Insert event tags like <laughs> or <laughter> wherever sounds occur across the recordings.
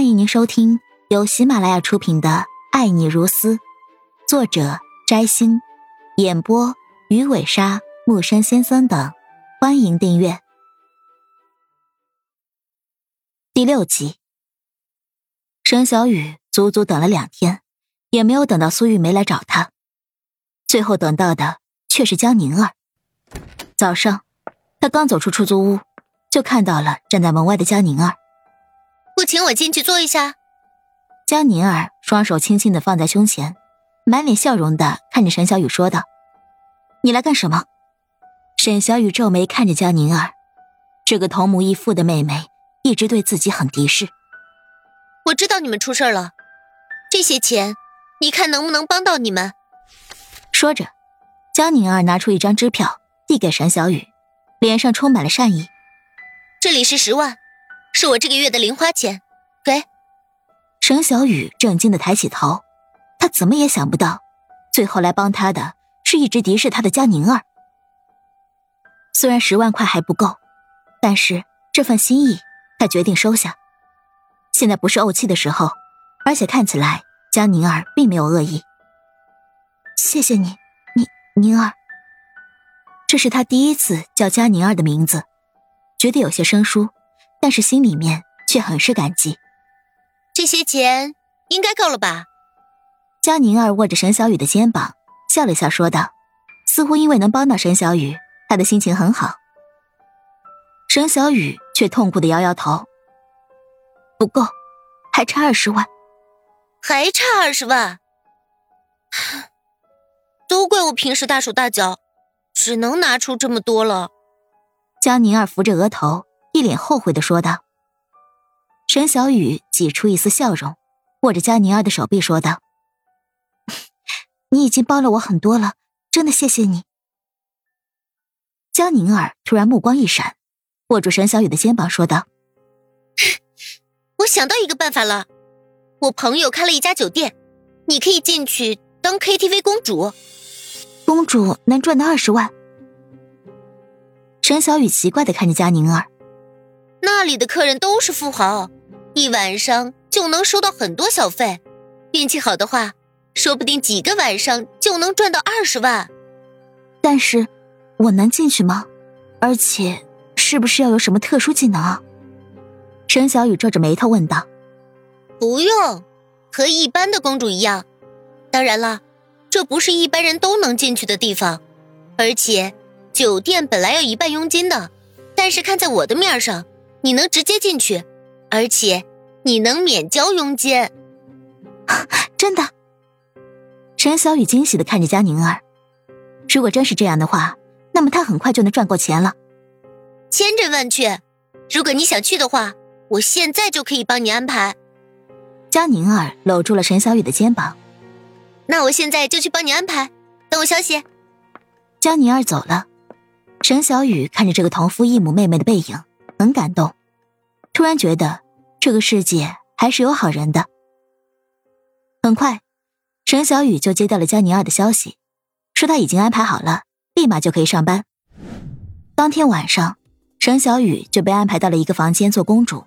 欢迎您收听由喜马拉雅出品的《爱你如斯》，作者摘星，演播鱼尾鲨、木山先生等。欢迎订阅第六集。沈小雨足足等了两天，也没有等到苏玉梅来找他，最后等到的却是江宁儿。早上，他刚走出出租屋，就看到了站在门外的江宁儿。不请我进去坐一下。江宁儿双手轻轻的放在胸前，满脸笑容的看着沈小雨说道：“你来干什么？”沈小雨皱眉看着江宁儿，这个同母异父的妹妹一直对自己很敌视。我知道你们出事了，这些钱，你看能不能帮到你们？说着，江宁儿拿出一张支票递给沈小雨，脸上充满了善意：“这里是十万。”是我这个月的零花钱，给。沈小雨震惊的抬起头，他怎么也想不到，最后来帮他的是一直敌视他的江宁儿。虽然十万块还不够，但是这份心意他决定收下。现在不是怄气的时候，而且看起来江宁儿并没有恶意。谢谢你，宁宁儿。这是他第一次叫江宁儿的名字，觉得有些生疏。但是心里面却很是感激，这些钱应该够了吧？江宁儿握着沈小雨的肩膀，笑了笑说道，似乎因为能帮到沈小雨，他的心情很好。沈小雨却痛苦的摇摇头，不够，还差二十万，还差二十万，都怪我平时大手大脚，只能拿出这么多了。江宁儿扶着额头。一脸后悔的说道。沈小雨挤出一丝笑容，握着佳宁儿的手臂说道：“ <laughs> 你已经帮了我很多了，真的谢谢你。”佳宁儿突然目光一闪，握住沈小雨的肩膀说道：“我想到一个办法了，我朋友开了一家酒店，你可以进去当 KTV 公主。公主能赚到二十万？”沈小雨奇怪的看着佳宁儿。那里的客人都是富豪，一晚上就能收到很多小费，运气好的话，说不定几个晚上就能赚到二十万。但是，我能进去吗？而且，是不是要有什么特殊技能啊？沈小雨皱着眉头问道。不用，和一般的公主一样。当然了，这不是一般人都能进去的地方，而且酒店本来要一半佣金的，但是看在我的面上。你能直接进去，而且你能免交佣金，<laughs> 真的。陈小雨惊喜的看着江宁儿，如果真是这样的话，那么他很快就能赚够钱了。千真万确，如果你想去的话，我现在就可以帮你安排。江宁儿搂住了陈小雨的肩膀，那我现在就去帮你安排，等我消息。江宁儿走了，陈小雨看着这个同父异母妹妹的背影。很感动，突然觉得这个世界还是有好人的。很快，沈小雨就接到了江宁儿的消息，说他已经安排好了，立马就可以上班。当天晚上，沈小雨就被安排到了一个房间做公主。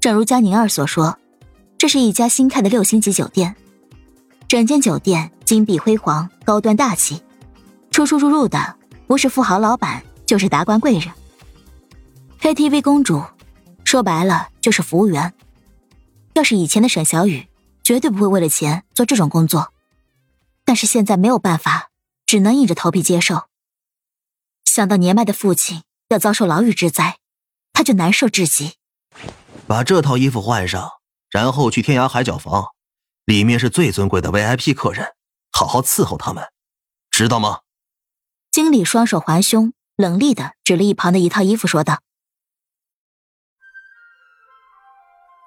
正如江宁儿所说，这是一家新开的六星级酒店，整间酒店金碧辉煌、高端大气，出出入入的不是富豪老板，就是达官贵人。KTV 公主，说白了就是服务员。要是以前的沈小雨，绝对不会为了钱做这种工作。但是现在没有办法，只能硬着头皮接受。想到年迈的父亲要遭受牢狱之灾，他就难受至极。把这套衣服换上，然后去天涯海角房，里面是最尊贵的 VIP 客人，好好伺候他们，知道吗？经理双手环胸，冷厉的指了一旁的一套衣服，说道。